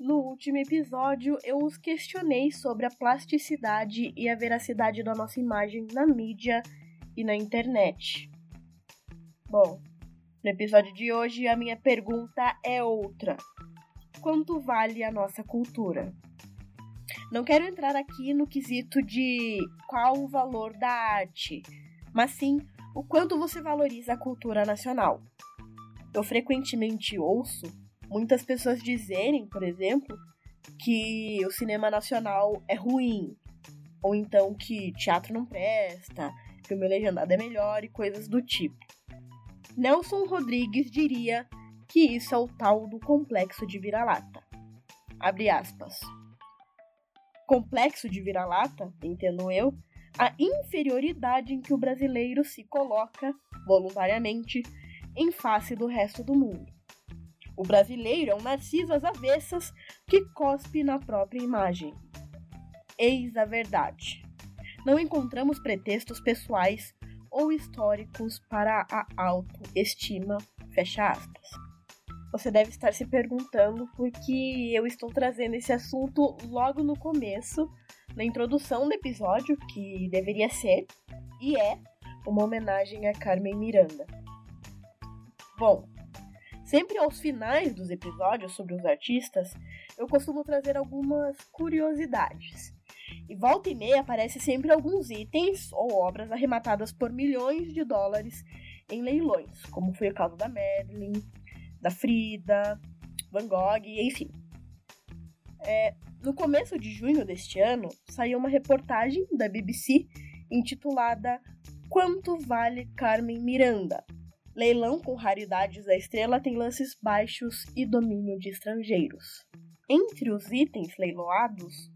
No último episódio, eu os questionei sobre a plasticidade e a veracidade da nossa imagem na mídia e na internet. Bom, no episódio de hoje, a minha pergunta é outra: quanto vale a nossa cultura? Não quero entrar aqui no quesito de qual o valor da arte, mas sim o quanto você valoriza a cultura nacional. Eu frequentemente ouço muitas pessoas dizerem, por exemplo, que o cinema nacional é ruim, ou então que teatro não presta, meu legendado é melhor e coisas do tipo. Nelson Rodrigues diria que isso é o tal do complexo de vira-lata. Abre aspas. Complexo de vira-lata, entendo eu, a inferioridade em que o brasileiro se coloca, voluntariamente, em face do resto do mundo. O brasileiro é um narciso às avessas que cospe na própria imagem. Eis a verdade. Não encontramos pretextos pessoais ou históricos para a autoestima. Fecha aspas. Você deve estar se perguntando por que eu estou trazendo esse assunto logo no começo, na introdução do episódio, que deveria ser e é uma homenagem a Carmen Miranda. Bom, sempre aos finais dos episódios sobre os artistas, eu costumo trazer algumas curiosidades. E volta e meia aparece sempre alguns itens ou obras arrematadas por milhões de dólares em leilões, como foi o caso da Madeline, da Frida, Van Gogh, enfim. É, no começo de junho deste ano, saiu uma reportagem da BBC intitulada Quanto vale Carmen Miranda? Leilão com raridades da estrela tem lances baixos e domínio de estrangeiros. Entre os itens leiloados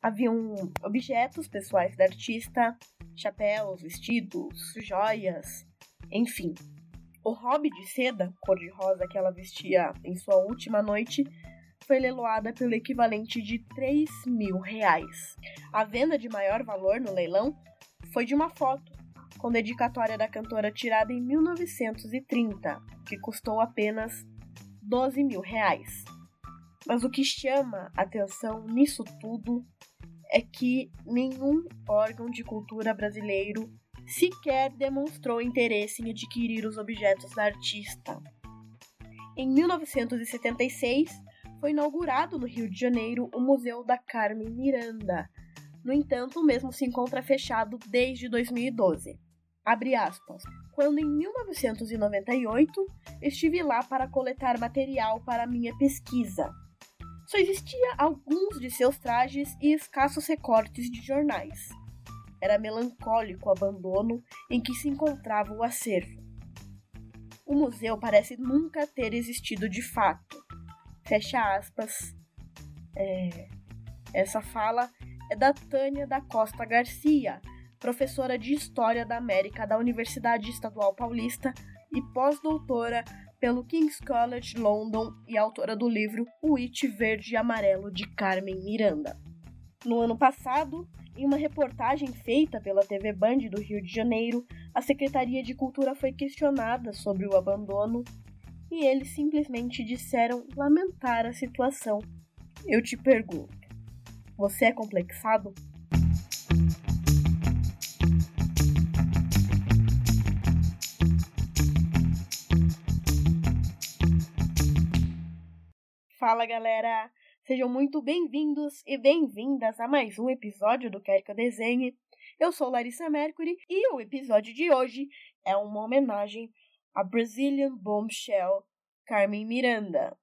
haviam objetos pessoais da artista, chapéus, vestidos, joias, enfim. O hobby de seda, cor-de-rosa que ela vestia em sua última noite, foi leiloada pelo equivalente de 3 mil reais. A venda de maior valor no leilão foi de uma foto com dedicatória da cantora tirada em 1930, que custou apenas 12 mil reais. Mas o que chama atenção nisso tudo é que nenhum órgão de cultura brasileiro sequer demonstrou interesse em adquirir os objetos da artista. Em 1976, foi inaugurado no Rio de Janeiro o Museu da Carmen Miranda. No entanto, o mesmo se encontra fechado desde 2012. Abre aspas. Quando em 1998 estive lá para coletar material para minha pesquisa. Só existia alguns de seus trajes e escassos recortes de jornais. Era melancólico o abandono em que se encontrava o acervo. O museu parece nunca ter existido de fato. Fecha aspas. É... Essa fala é da Tânia da Costa Garcia, professora de História da América da Universidade Estadual Paulista e pós-doutora pelo King's College London e autora do livro O It Verde e Amarelo de Carmen Miranda. No ano passado, em uma reportagem feita pela TV Band do Rio de Janeiro, a Secretaria de Cultura foi questionada sobre o abandono e eles simplesmente disseram lamentar a situação. Eu te pergunto, você é complexado? Fala galera! Sejam muito bem-vindos e bem-vindas a mais um episódio do Quer Que Eu Desenhe. Eu sou Larissa Mercury e o episódio de hoje é uma homenagem a Brazilian Bombshell Carmen Miranda.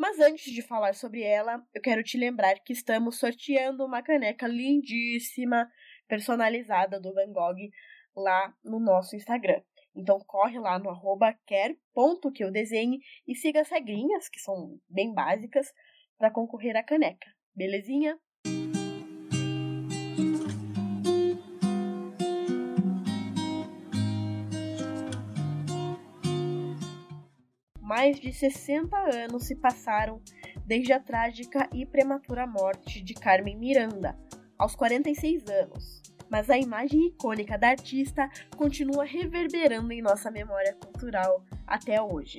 Mas antes de falar sobre ela, eu quero te lembrar que estamos sorteando uma caneca lindíssima, personalizada do Van Gogh lá no nosso Instagram. Então corre lá no arroba desenhe e siga as regrinhas, que são bem básicas, para concorrer à caneca. Belezinha? Mais de 60 anos se passaram desde a trágica e prematura morte de Carmen Miranda, aos 46 anos mas a imagem icônica da artista continua reverberando em nossa memória cultural até hoje.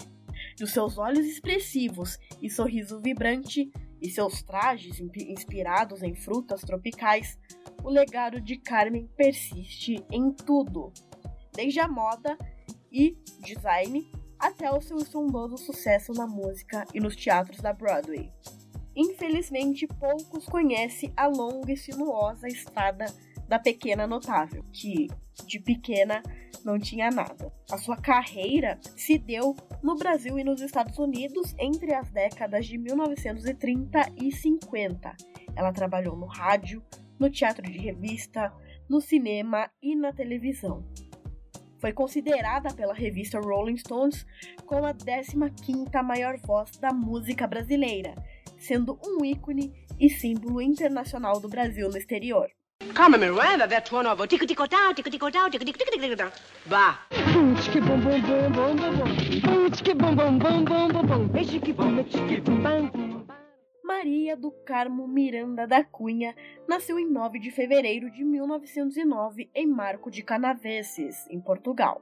Dos seus olhos expressivos e sorriso vibrante, e seus trajes inspirados em frutas tropicais, o legado de Carmen persiste em tudo, desde a moda e design até o seu estrondoso sucesso na música e nos teatros da Broadway. Infelizmente, poucos conhecem a longa e sinuosa estrada da pequena notável, que de pequena não tinha nada. A sua carreira se deu no Brasil e nos Estados Unidos entre as décadas de 1930 e 50. Ela trabalhou no rádio, no teatro de revista, no cinema e na televisão. Foi considerada pela revista Rolling Stones como a 15ª maior voz da música brasileira, sendo um ícone e símbolo internacional do Brasil no exterior. Come, Miranda, that's one of tico tico down, tico tico down, tico tico tico tico down. Bah. Tico bom bom bom bom bom bom. Tico bom bom bom bom bom bom. Tico bom tico bom. Maria do Carmo Miranda da Cunha nasceu em 9 de fevereiro de 1909 em Marco de Canaveses, em Portugal.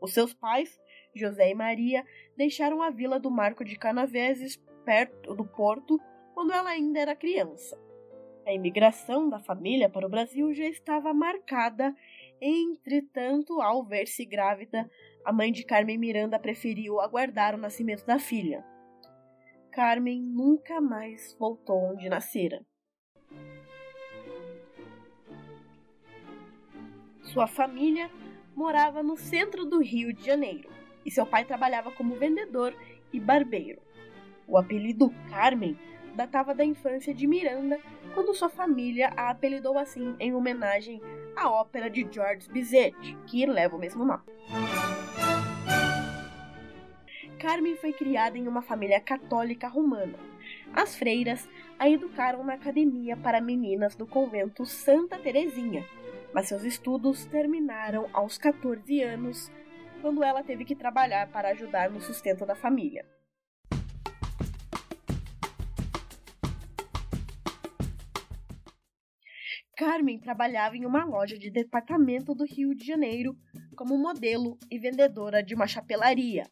Os seus pais, José e Maria, deixaram a vila do Marco de Canaveses, perto do porto, quando ela ainda era criança. A imigração da família para o Brasil já estava marcada, entretanto, ao ver-se grávida, a mãe de Carmen Miranda preferiu aguardar o nascimento da filha. Carmen nunca mais voltou onde nascera. Sua família morava no centro do Rio de Janeiro e seu pai trabalhava como vendedor e barbeiro. O apelido Carmen datava da infância de Miranda, quando sua família a apelidou assim em homenagem à ópera de Georges Bizet, que leva o mesmo nome. Carmen foi criada em uma família católica romana. As freiras a educaram na academia para meninas do convento Santa Terezinha, mas seus estudos terminaram aos 14 anos, quando ela teve que trabalhar para ajudar no sustento da família. Carmen trabalhava em uma loja de departamento do Rio de Janeiro como modelo e vendedora de uma chapelaria.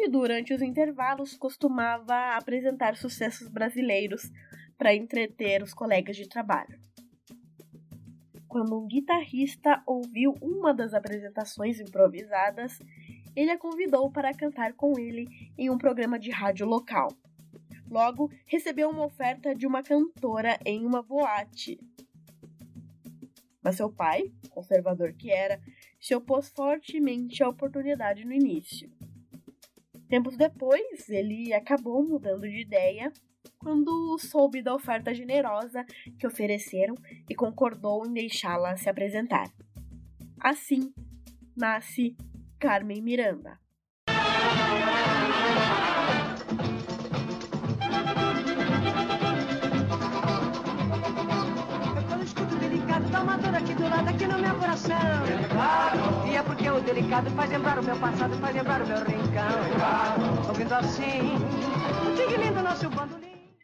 E durante os intervalos costumava apresentar sucessos brasileiros para entreter os colegas de trabalho. Quando um guitarrista ouviu uma das apresentações improvisadas, ele a convidou para cantar com ele em um programa de rádio local. Logo, recebeu uma oferta de uma cantora em uma boate, mas seu pai, conservador que era, se opôs fortemente à oportunidade no início. Tempos depois, ele acabou mudando de ideia quando soube da oferta generosa que ofereceram e concordou em deixá-la se apresentar. Assim nasce Carmen Miranda. aqui do lado, aqui no meu coração. Delicado faz lembrar o meu passado, faz lembrar o meu rincão. Ouvindo assim, lindo nosso bandolim.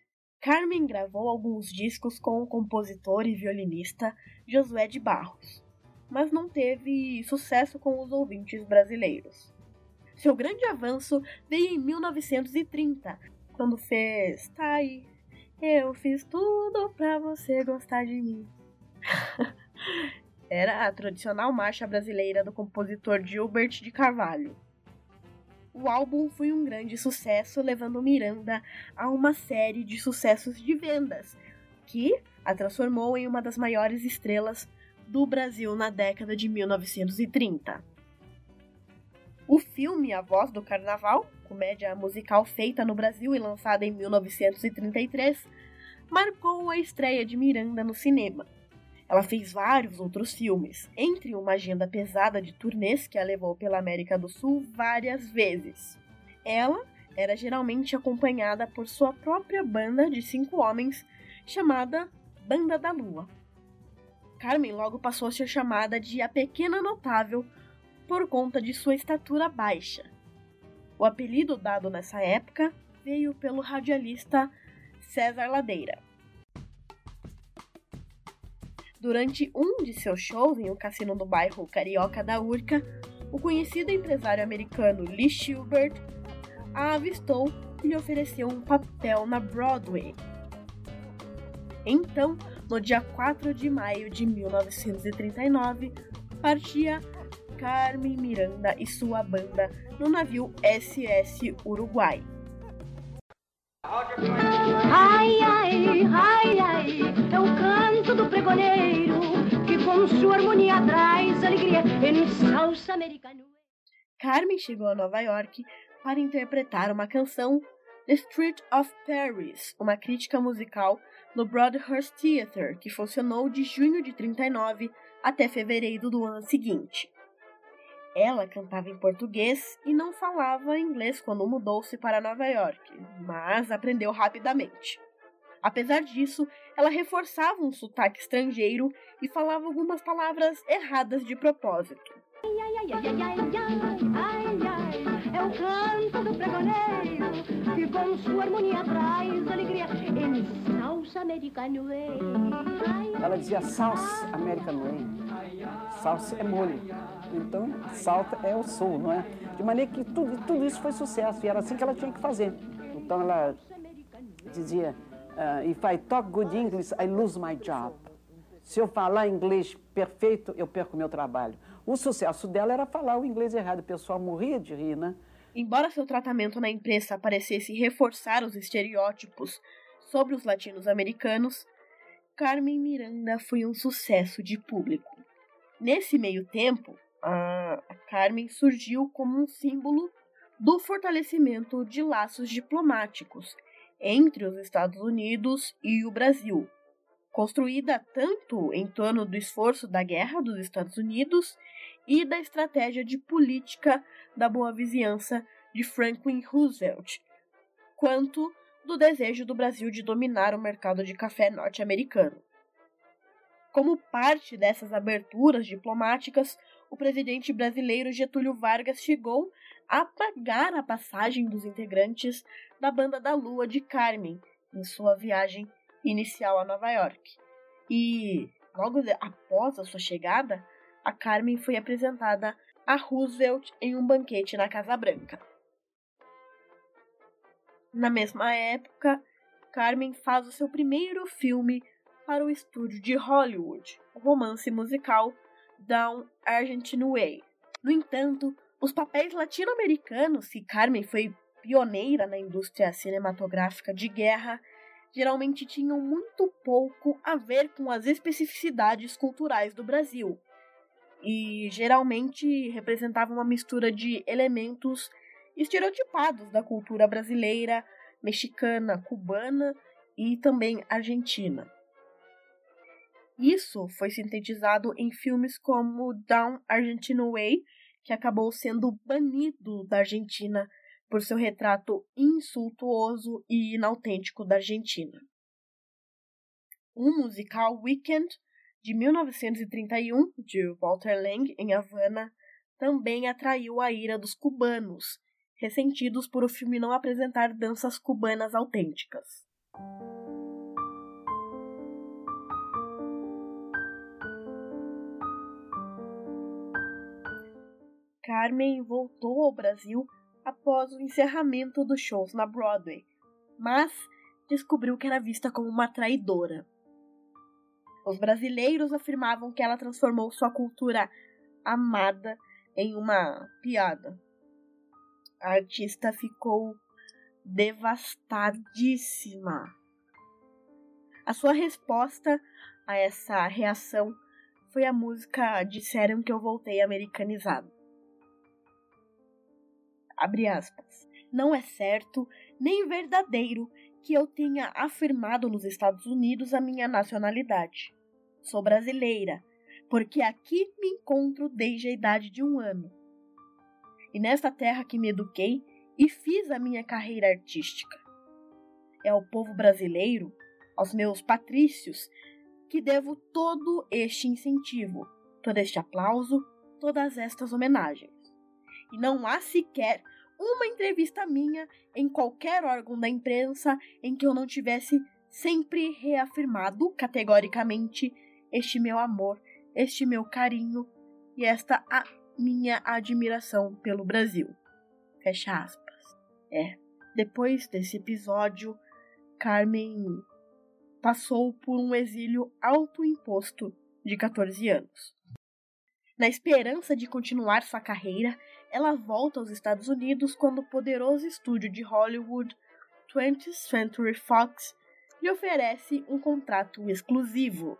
Carmen gravou alguns discos com o compositor e violinista Josué de Barros, mas não teve sucesso com os ouvintes brasileiros. Seu grande avanço veio em 1930, quando fez Tá aí, eu fiz tudo pra você gostar de mim. Era a tradicional marcha brasileira do compositor Gilbert de Carvalho. O álbum foi um grande sucesso, levando Miranda a uma série de sucessos de vendas, que a transformou em uma das maiores estrelas do Brasil na década de 1930. O filme A Voz do Carnaval, comédia musical feita no Brasil e lançada em 1933, marcou a estreia de Miranda no cinema. Ela fez vários outros filmes, entre uma agenda pesada de turnês que a levou pela América do Sul várias vezes. Ela era geralmente acompanhada por sua própria banda de cinco homens, chamada Banda da Lua. Carmen logo passou a ser chamada de a Pequena Notável por conta de sua estatura baixa. O apelido dado nessa época veio pelo radialista César Ladeira. Durante um de seus shows em um cassino do bairro carioca da Urca, o conhecido empresário americano Lee Schubert a avistou e lhe ofereceu um papel na Broadway. Então, no dia 4 de maio de 1939, partia Carmen Miranda e sua banda no navio SS Uruguai. Ai, ai, ai, ai, canto do pregoneiro que com sua harmonia traz alegria em salsa americana. Carmen chegou a Nova York para interpretar uma canção The Street of Paris, uma crítica musical no Broadhurst Theatre, que funcionou de junho de 39 até fevereiro do ano seguinte. Ela cantava em português e não falava inglês quando mudou-se para Nova York, mas aprendeu rapidamente. Apesar disso, ela reforçava um sotaque estrangeiro e falava algumas palavras erradas de propósito. Ai, ai, ai, ai, ai, ai, ai, é o canto do pregoneiro que com sua harmonia traz alegria em salsa americano Ela dizia salsa americano Salsa é molho. Então, salsa é o sul, não é? De maneira que tudo, tudo isso foi sucesso e era assim que ela tinha que fazer. Então ela dizia, uh, if I talk good English, I lose my job. Se eu falar inglês perfeito, eu perco meu trabalho. O sucesso dela era falar o inglês errado. O pessoal morria de rir, né? Embora seu tratamento na imprensa parecesse reforçar os estereótipos sobre os latinos-americanos, Carmen Miranda foi um sucesso de público. Nesse meio tempo, a Carmen surgiu como um símbolo do fortalecimento de laços diplomáticos entre os Estados Unidos e o Brasil, construída tanto em torno do esforço da guerra dos Estados Unidos e da estratégia de política da boa vizinhança de Franklin Roosevelt, quanto do desejo do Brasil de dominar o mercado de café norte-americano. Como parte dessas aberturas diplomáticas, o presidente brasileiro Getúlio Vargas chegou a pagar a passagem dos integrantes da Banda da Lua de Carmen em sua viagem inicial a Nova York. E logo após a sua chegada, a Carmen foi apresentada a Roosevelt em um banquete na Casa Branca. Na mesma época, Carmen faz o seu primeiro filme para o estúdio de Hollywood, o romance musical Down Argentine Way. No entanto, os papéis latino-americanos que Carmen foi pioneira na indústria cinematográfica de guerra geralmente tinham muito pouco a ver com as especificidades culturais do Brasil e geralmente representavam uma mistura de elementos estereotipados da cultura brasileira, mexicana, cubana e também argentina. Isso foi sintetizado em filmes como Down Argentine Way, que acabou sendo banido da Argentina por seu retrato insultuoso e inautêntico da Argentina. O musical Weekend, de 1931, de Walter Lang, em Havana, também atraiu a ira dos cubanos, ressentidos por o filme não apresentar danças cubanas autênticas. Carmen voltou ao Brasil após o encerramento dos shows na Broadway, mas descobriu que era vista como uma traidora. Os brasileiros afirmavam que ela transformou sua cultura amada em uma piada. A artista ficou devastadíssima. A sua resposta a essa reação foi a música Disseram que eu voltei americanizado abre aspas, não é certo nem verdadeiro que eu tenha afirmado nos Estados Unidos a minha nacionalidade. Sou brasileira, porque aqui me encontro desde a idade de um ano. E nesta terra que me eduquei e fiz a minha carreira artística. É ao povo brasileiro, aos meus patrícios, que devo todo este incentivo, todo este aplauso, todas estas homenagens e não há sequer uma entrevista minha em qualquer órgão da imprensa em que eu não tivesse sempre reafirmado categoricamente este meu amor, este meu carinho e esta minha admiração pelo Brasil. Fecha aspas. É, Depois desse episódio, Carmen passou por um exílio autoimposto de 14 anos. Na esperança de continuar sua carreira, ela volta aos Estados Unidos quando o poderoso estúdio de Hollywood 20th Century Fox lhe oferece um contrato exclusivo.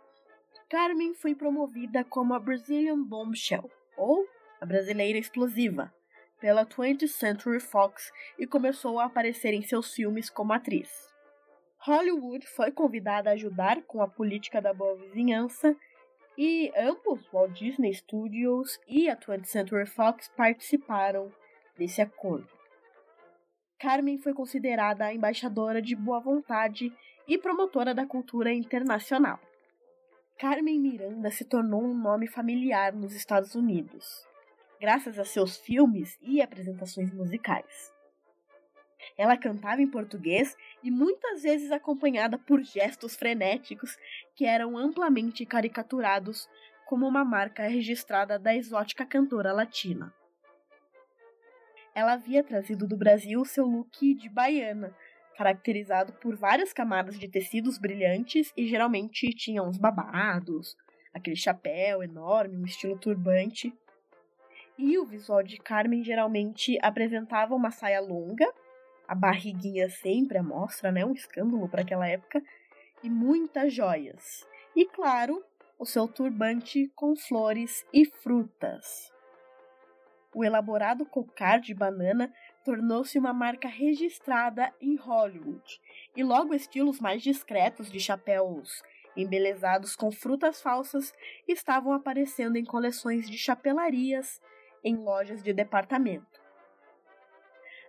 Carmen foi promovida como a Brazilian Bombshell, ou a Brasileira Explosiva, pela 20th Century Fox e começou a aparecer em seus filmes como atriz. Hollywood foi convidada a ajudar com a política da boa vizinhança e ambos, Walt Disney Studios e a 20th Century Fox, participaram desse acordo. Carmen foi considerada a embaixadora de boa vontade e promotora da cultura internacional. Carmen Miranda se tornou um nome familiar nos Estados Unidos, graças a seus filmes e apresentações musicais. Ela cantava em português e muitas vezes acompanhada por gestos frenéticos que eram amplamente caricaturados como uma marca registrada da exótica cantora latina. Ela havia trazido do Brasil seu look de baiana, caracterizado por várias camadas de tecidos brilhantes e geralmente tinha uns babados, aquele chapéu enorme, um estilo turbante. E o visual de Carmen geralmente apresentava uma saia longa, a barriguinha sempre à mostra, né, um escândalo para aquela época, e muitas joias. E claro, o seu turbante com flores e frutas. O elaborado cocar de banana tornou-se uma marca registrada em Hollywood, e logo estilos mais discretos de chapéus embelezados com frutas falsas estavam aparecendo em coleções de chapelarias em lojas de departamento.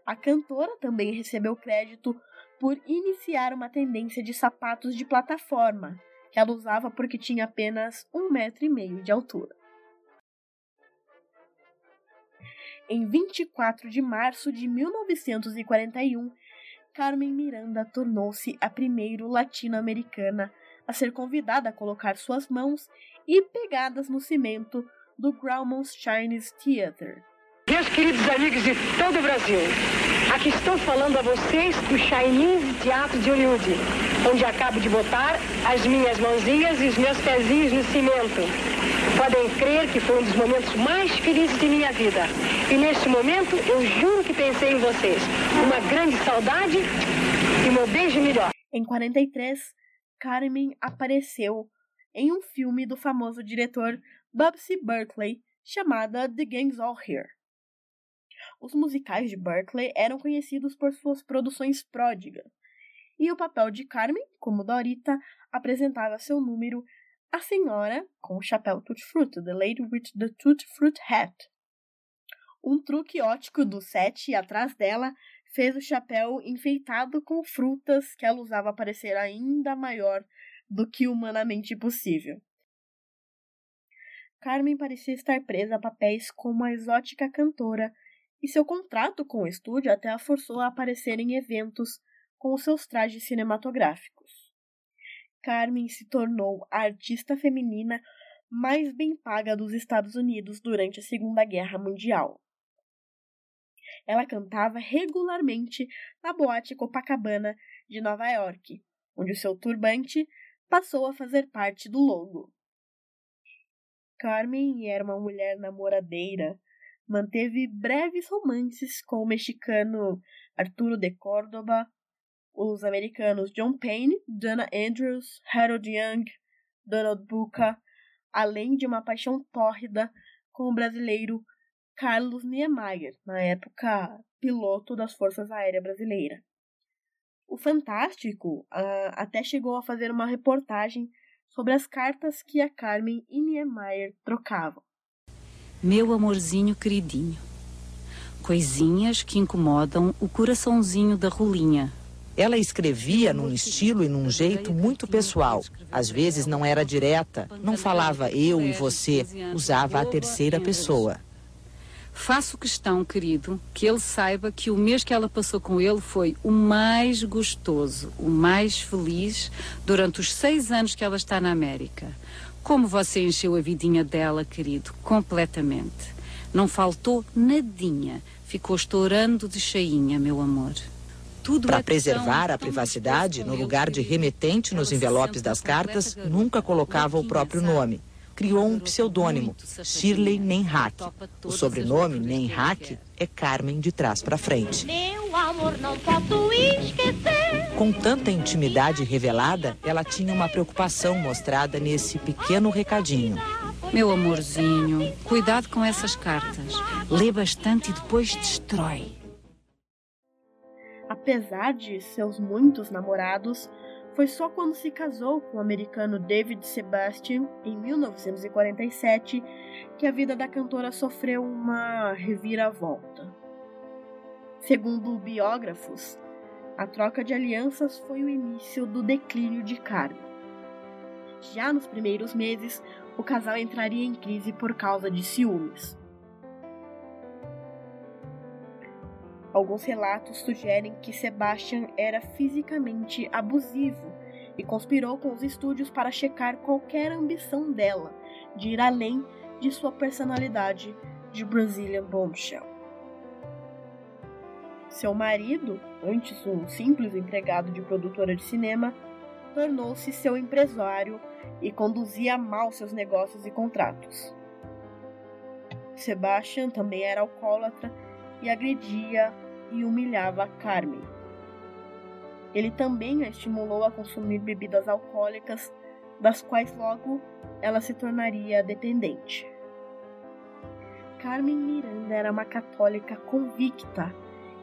A cantora também recebeu crédito por iniciar uma tendência de sapatos de plataforma, que ela usava porque tinha apenas um metro e meio de altura. Em 24 de março de 1941, Carmen Miranda tornou-se a primeira latino-americana a ser convidada a colocar suas mãos e pegadas no cimento do Grauman's Chinese Theatre. Meus queridos amigos de todo o Brasil, aqui estou falando a vocês do Chinese Teatro de Hollywood, onde acabo de botar as minhas mãozinhas e os meus pezinhos no cimento. Podem crer que foi um dos momentos mais felizes de minha vida. E neste momento, eu juro que pensei em vocês. Uma grande saudade e meu beijo melhor. Em 43, Carmen apareceu em um filme do famoso diretor Bubsy Berkeley chamada The Gang's All Here. Os musicais de Berkeley eram conhecidos por suas produções pródigas, e o papel de Carmen, como Dorita, apresentava seu número a senhora com o chapéu tutti-frutti, The Lady with the Tutti-Fruit Hat. Um truque ótico do set atrás dela fez o chapéu enfeitado com frutas que ela usava parecer ainda maior do que humanamente possível. Carmen parecia estar presa a papéis como a exótica cantora, e seu contrato com o estúdio até a forçou a aparecer em eventos com seus trajes cinematográficos. Carmen se tornou a artista feminina mais bem paga dos Estados Unidos durante a Segunda Guerra Mundial. Ela cantava regularmente na boate Copacabana de Nova York, onde o seu turbante passou a fazer parte do logo. Carmen era uma mulher namoradeira, manteve breves romances com o mexicano Arturo de Córdoba, os americanos John Payne, Dana Andrews, Harold Young, Donald Buca, além de uma paixão tórrida com o brasileiro Carlos Niemeyer, na época piloto das Forças Aéreas Brasileiras. O Fantástico uh, até chegou a fazer uma reportagem sobre as cartas que a Carmen e Niemeyer trocavam. Meu amorzinho queridinho, coisinhas que incomodam o coraçãozinho da rolinha, ela escrevia num estilo e num jeito muito pessoal. Às vezes não era direta, não falava eu e você, usava a terceira pessoa. Faço questão, querido, que ele saiba que o mês que ela passou com ele foi o mais gostoso, o mais feliz durante os seis anos que ela está na América. Como você encheu a vidinha dela, querido, completamente. Não faltou nadinha. Ficou estourando de cheinha, meu amor. tudo Para é preservar a privacidade, no lugar de remetente nos envelopes das cartas, nunca colocava o próprio nome. Criou um pseudônimo, Shirley Nenhack. O sobrenome Nenhack é Carmen de trás para frente. Meu amor, não posso esquecer. Com tanta intimidade revelada, ela tinha uma preocupação mostrada nesse pequeno recadinho. Meu amorzinho, cuidado com essas cartas. Lê bastante e depois destrói. Apesar de seus muitos namorados, foi só quando se casou com o americano David Sebastian em 1947 que a vida da cantora sofreu uma reviravolta. Segundo biógrafos, a troca de alianças foi o início do declínio de Carmen. Já nos primeiros meses, o casal entraria em crise por causa de ciúmes. Alguns relatos sugerem que Sebastian era fisicamente abusivo e conspirou com os estúdios para checar qualquer ambição dela de ir além de sua personalidade de Brazilian Bombshell. Seu marido, antes um simples empregado de produtora de cinema, tornou-se seu empresário e conduzia mal seus negócios e contratos. Sebastian também era alcoólatra e agredia e humilhava Carmen. Ele também a estimulou a consumir bebidas alcoólicas, das quais logo ela se tornaria dependente. Carmen Miranda era uma católica convicta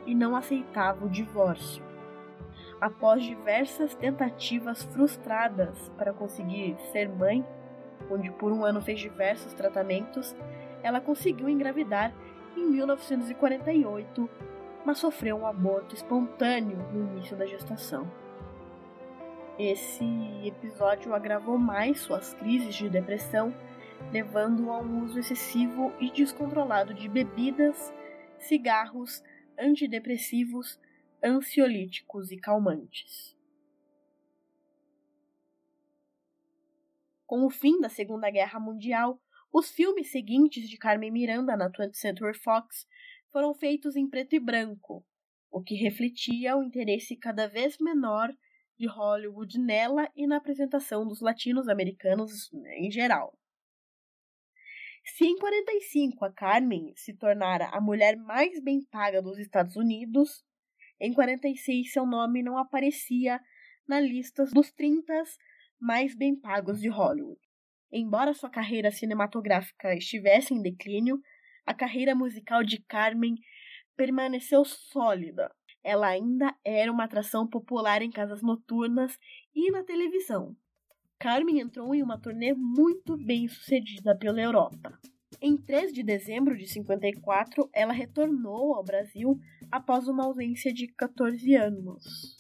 e não aceitava o divórcio. Após diversas tentativas frustradas para conseguir ser mãe, onde por um ano fez diversos tratamentos, ela conseguiu engravidar em 1948, mas sofreu um aborto espontâneo no início da gestação. Esse episódio agravou mais suas crises de depressão, levando a um uso excessivo e descontrolado de bebidas, cigarros, antidepressivos, ansiolíticos e calmantes. Com o fim da Segunda Guerra Mundial, os filmes seguintes de Carmen Miranda na 20th Century Fox foram feitos em preto e branco, o que refletia o interesse cada vez menor de Hollywood nela e na apresentação dos latinos-americanos em geral. Se em 45 a Carmen se tornara a mulher mais bem paga dos Estados Unidos, em 46 seu nome não aparecia na lista dos 30 mais bem pagos de Hollywood. Embora sua carreira cinematográfica estivesse em declínio, a carreira musical de Carmen permaneceu sólida. Ela ainda era uma atração popular em casas noturnas e na televisão. Carmen entrou em uma turnê muito bem sucedida pela Europa. Em 3 de dezembro de 54, ela retornou ao Brasil após uma ausência de 14 anos.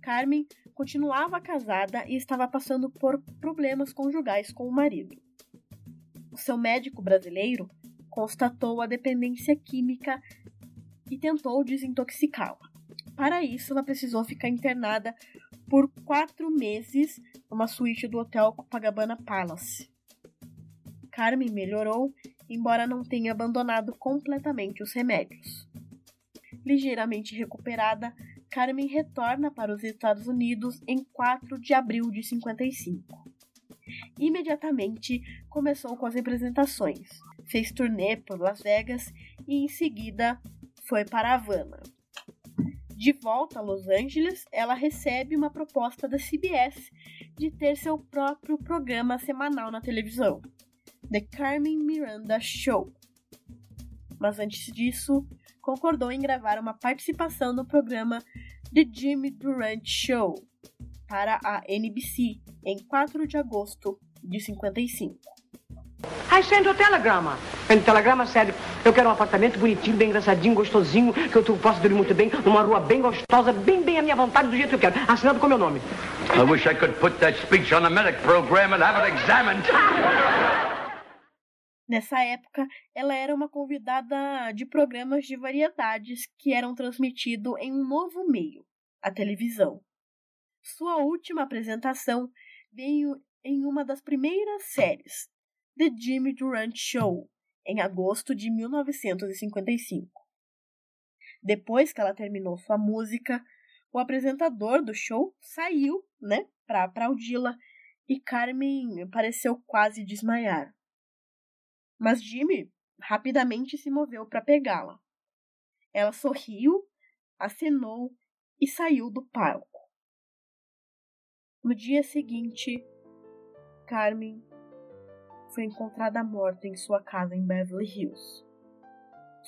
Carmen continuava casada e estava passando por problemas conjugais com o marido. O seu médico brasileiro constatou a dependência química e tentou desintoxicá-la. Para isso, ela precisou ficar internada por quatro meses numa suíte do hotel Copacabana Palace. Carmen melhorou, embora não tenha abandonado completamente os remédios. Ligeiramente recuperada, Carmen retorna para os Estados Unidos em 4 de abril de 55. Imediatamente começou com as representações, fez turnê por Las Vegas e em seguida foi para Havana. De volta a Los Angeles, ela recebe uma proposta da CBS de ter seu próprio programa semanal na televisão, The Carmen Miranda Show. Mas antes disso, concordou em gravar uma participação no programa The Jimmy Durant Show para a NBC em 4 de agosto de 55. I sent a telegrama. And telegrama said, eu quero um apartamento bonitinho, bem engraçadinho, gostosinho, que eu tu- possa dormir muito bem, numa rua bem gostosa, bem, bem à minha vontade, do jeito que eu quero. Assinado com meu nome. I wish I could put that speech on a medic program and have it examined. Nessa época, ela era uma convidada de programas de variedades que eram transmitidos em um novo meio, a televisão. Sua última apresentação veio em uma das primeiras séries, The Jimmy Durant Show, em agosto de 1955. Depois que ela terminou sua música, o apresentador do show saiu, né, para aplaudi-la e Carmen pareceu quase desmaiar. Mas Jimmy rapidamente se moveu para pegá-la. Ela sorriu, acenou e saiu do palco. No dia seguinte, Carmen foi encontrada morta em sua casa em Beverly Hills.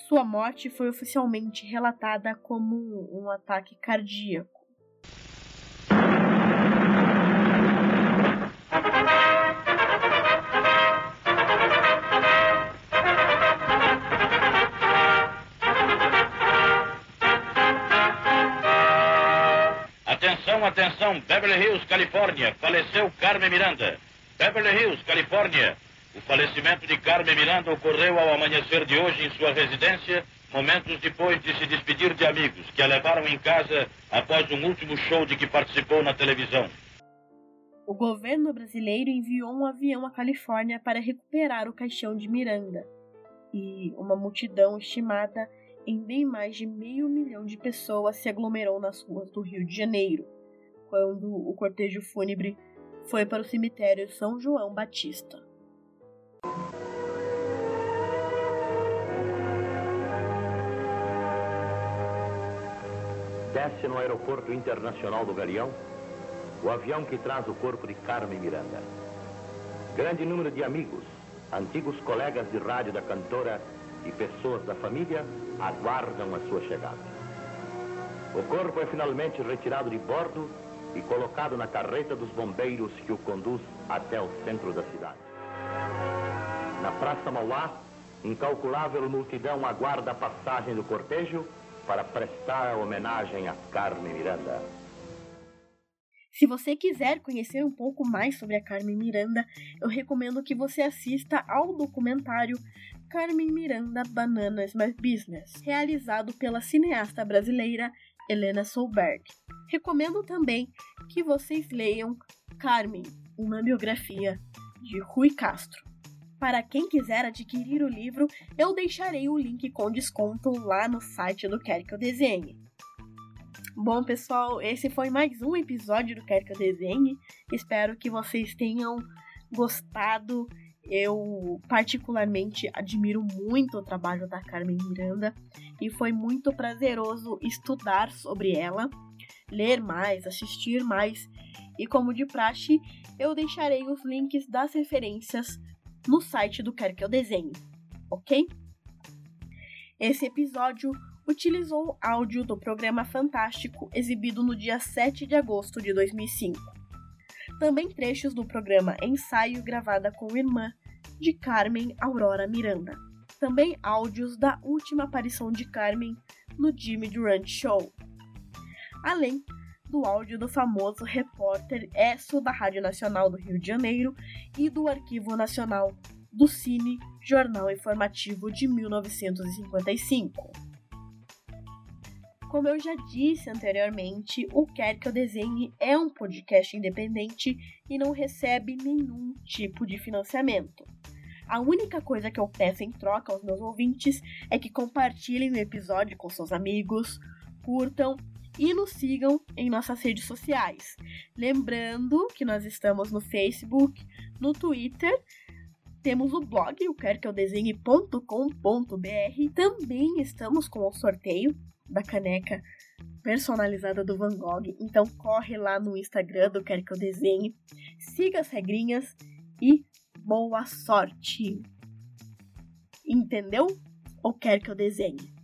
Sua morte foi oficialmente relatada como um ataque cardíaco. Atenção, atenção, Beverly Hills, Califórnia, faleceu Carmen Miranda. Beverly Hills, Califórnia, o falecimento de Carmen Miranda ocorreu ao amanhecer de hoje em sua residência, momentos depois de se despedir de amigos que a levaram em casa após um último show de que participou na televisão. O governo brasileiro enviou um avião à Califórnia para recuperar o caixão de Miranda. E uma multidão estimada em bem mais de meio milhão de pessoas se aglomerou nas ruas do Rio de Janeiro, quando o cortejo fúnebre foi para o cemitério São João Batista. Desce no Aeroporto Internacional do Galeão o avião que traz o corpo de Carmen Miranda. Grande número de amigos, antigos colegas de rádio da cantora e pessoas da família aguardam a sua chegada. O corpo é finalmente retirado de bordo e colocado na carreta dos bombeiros que o conduz até o centro da cidade. Na Praça Mauá, incalculável multidão aguarda a passagem do cortejo para prestar homenagem a Carmen Miranda. Se você quiser conhecer um pouco mais sobre a Carmen Miranda, eu recomendo que você assista ao documentário Carmen Miranda Bananas My Business, realizado pela cineasta brasileira Helena Solberg. Recomendo também que vocês leiam Carmen, uma biografia de Rui Castro. Para quem quiser adquirir o livro, eu deixarei o link com desconto lá no site do Quer Que Eu Desenhe. Bom, pessoal, esse foi mais um episódio do Quer Que Eu Desenhe. Espero que vocês tenham gostado. Eu particularmente admiro muito o trabalho da Carmen Miranda e foi muito prazeroso estudar sobre ela, ler mais, assistir mais e como de praxe, eu deixarei os links das referências no site do Quer Que Eu Desenhe, ok? Esse episódio utilizou áudio do programa Fantástico exibido no dia 7 de agosto de 2005. Também trechos do programa Ensaio gravada com irmã de Carmen Aurora Miranda. Também áudios da última aparição de Carmen no Jimmy Durant Show. Além do áudio do famoso repórter Esso da Rádio Nacional do Rio de Janeiro e do Arquivo Nacional do Cine Jornal Informativo de 1955. Como eu já disse anteriormente, o Quer Que Eu Desenhe é um podcast independente e não recebe nenhum tipo de financiamento. A única coisa que eu peço em troca aos meus ouvintes é que compartilhem o episódio com seus amigos, curtam e nos sigam em nossas redes sociais. Lembrando que nós estamos no Facebook, no Twitter, temos o blog, o querqueudesenhe.com.br. Também estamos com o sorteio da caneca personalizada do Van Gogh. Então corre lá no Instagram do Quer Que Eu Desenhe, siga as regrinhas e boa sorte! Entendeu? Ou quer que eu desenhe?